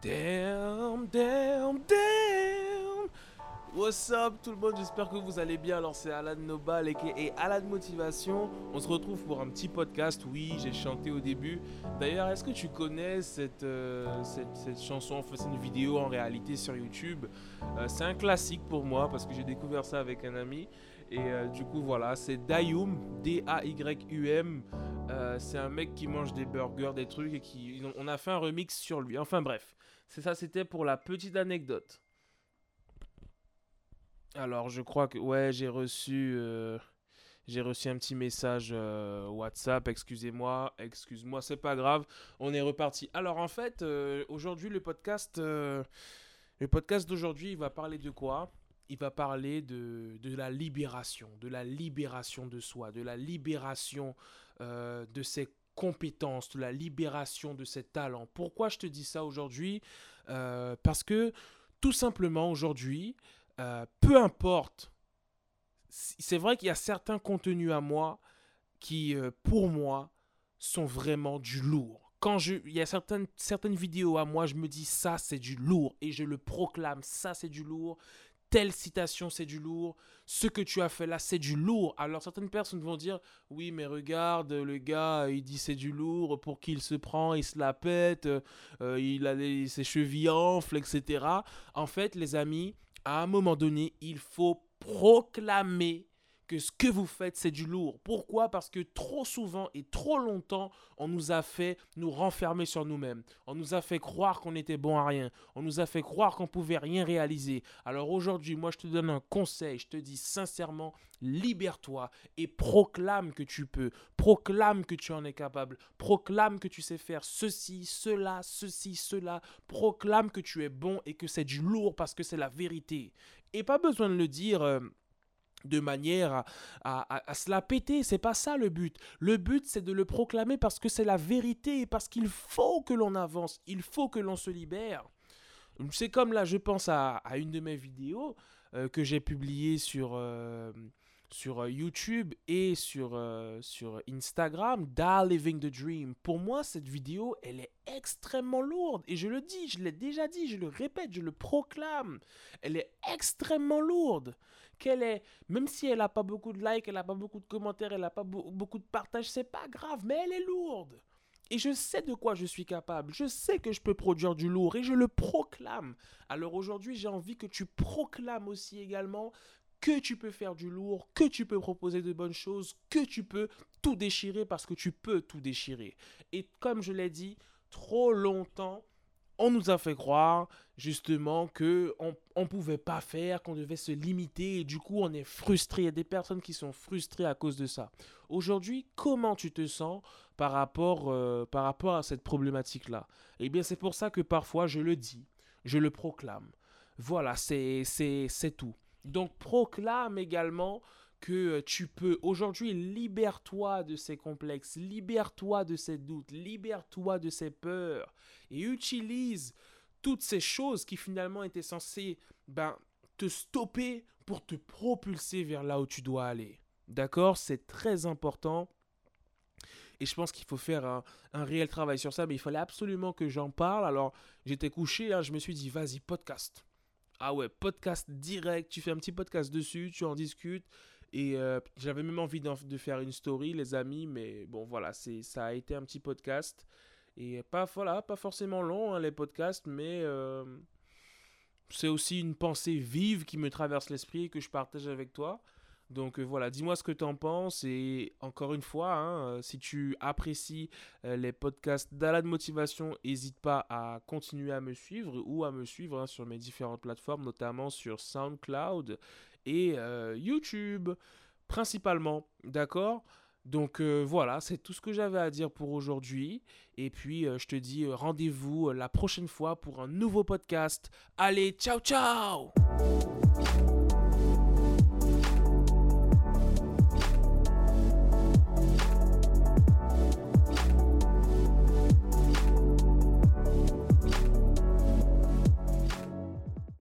Damn, damn, damn. What's up tout le monde, j'espère que vous allez bien. Alors c'est Alan Nobal et Alan Motivation. On se retrouve pour un petit podcast. Oui, j'ai chanté au début. D'ailleurs, est-ce que tu connais cette, euh, cette, chanson? Enfin, c'est une vidéo en réalité sur YouTube. Euh, c'est un classique pour moi parce que j'ai découvert ça avec un ami. Et euh, du coup, voilà, c'est Dayum, D-A-Y-U-M. c'est un mec qui mange des burgers, des trucs et qui. On a fait un remix sur lui. Enfin bref, c'est ça, c'était pour la petite anecdote. Alors, je crois que. Ouais, j'ai reçu. Euh, reçu un petit message euh, WhatsApp, excusez-moi, excuse-moi, c'est pas grave, on est reparti. Alors en fait, euh, aujourd'hui le podcast, le podcast d'aujourd'hui, il va parler de quoi? Il va parler de, de, la libération, de la libération de soi, de la libération de ses compétences, de la libération de ses talents. Pourquoi je te dis ça aujourd'hui? Parce que tout simplement aujourd'hui, euh, peu importe, c'est vrai qu'il y a certains contenus à moi qui, euh, pour moi, sont vraiment du lourd. Quand je, il y a certaines, certaines vidéos à moi, je me dis ça c'est du lourd et je le proclame, ça c'est du lourd telle citation c'est du lourd, ce que tu as fait là c'est du lourd. Alors certaines personnes vont dire oui mais regarde le gars il dit c'est du lourd pour qu'il se prend, il se la pète, euh, il a ses chevilles enflent etc. En fait les amis à un moment donné, il faut proclamer que ce que vous faites, c'est du lourd. Pourquoi? Parce que trop souvent et trop longtemps, on nous a fait nous renfermer sur nous-mêmes. On nous a fait croire qu'on était bon à rien. On nous a fait croire qu'on pouvait rien réaliser. Alors aujourd'hui, moi, je te donne un conseil. Je te dis sincèrement, libère-toi et proclame que tu peux. Proclame que tu en es capable. Proclame que tu sais faire ceci, cela, ceci, cela. Proclame que tu es bon et que c'est du lourd parce que c'est la vérité. Et pas besoin de le dire. Euh, de manière à, se la péter. C'est pas ça le but. Le but, c'est de le proclamer parce que c'est la vérité et parce qu'il faut que l'on avance, il faut que l'on se libère. C'est comme là, je pense à, une de mes vidéos euh, que j'ai publiée sur, euh, sur euh, YouTube et sur, sur Instagram, Da Living the Dream. Pour moi, cette vidéo, elle est extrêmement lourde. Et je le dis, je l'ai déjà dit, je le répète, je le proclame. Elle est extrêmement lourde qu'elle est, même si elle n'a pas beaucoup de likes, elle n'a pas beaucoup de commentaires, elle n'a pas beaucoup de partages, c'est pas grave, mais elle est lourde. Et je sais de quoi je suis capable. Je sais que je peux produire du lourd et je le proclame. Alors aujourd'hui, j'ai envie que tu proclames aussi également que tu peux faire du lourd, que tu peux proposer de bonnes choses, que tu peux tout déchirer parce que tu peux tout déchirer. Et comme je l'ai dit, trop longtemps, on nous a fait croire justement que on, pouvait pas faire, qu'on devait se limiter et du coup on est frustré. Il y a des personnes qui sont frustrées à cause de ça. Aujourd'hui, comment tu te sens par rapport, euh, par rapport à cette problématique-là? Eh bien c'est pour ça que parfois je le dis, je le proclame. Voilà, c'est tout. Donc proclame également que euh, tu peux aujourd'hui libère-toi de ces complexes, libère-toi de ces doutes, libère-toi de ces peurs et utilise toutes ces choses qui finalement étaient censées ben, te stopper pour te propulser vers là où tu dois aller. D'accord? C'est très important. Et je pense qu'il faut faire un, réel travail sur ça, mais il fallait absolument que j'en parle. Alors, j'étais couché, hein, je me suis dit, vas-y, podcast. Ah ouais, podcast direct, tu fais un petit podcast dessus, tu en discutes. Et euh, j'avais même envie de faire une story, les amis, mais bon, voilà, c'est ça a été un petit podcast. Et pas, voilà, pas forcément long, hein, les podcasts, mais euh, c'est aussi une pensée vive qui me traverse l'esprit et que je partage avec toi. Donc euh, voilà, dis-moi ce que tu en penses. Et encore une fois, hein, si tu apprécies les podcasts d'Ala de Motivation, n'hésite pas à continuer à me suivre ou à me suivre hein, sur mes différentes plateformes, notamment sur SoundCloud et euh, YouTube principalement, d'accord? Donc euh, voilà, c'est tout ce que j'avais à dire pour aujourd'hui. Et puis euh, je te dis rendez-vous la prochaine fois pour un nouveau podcast. Allez, ciao ciao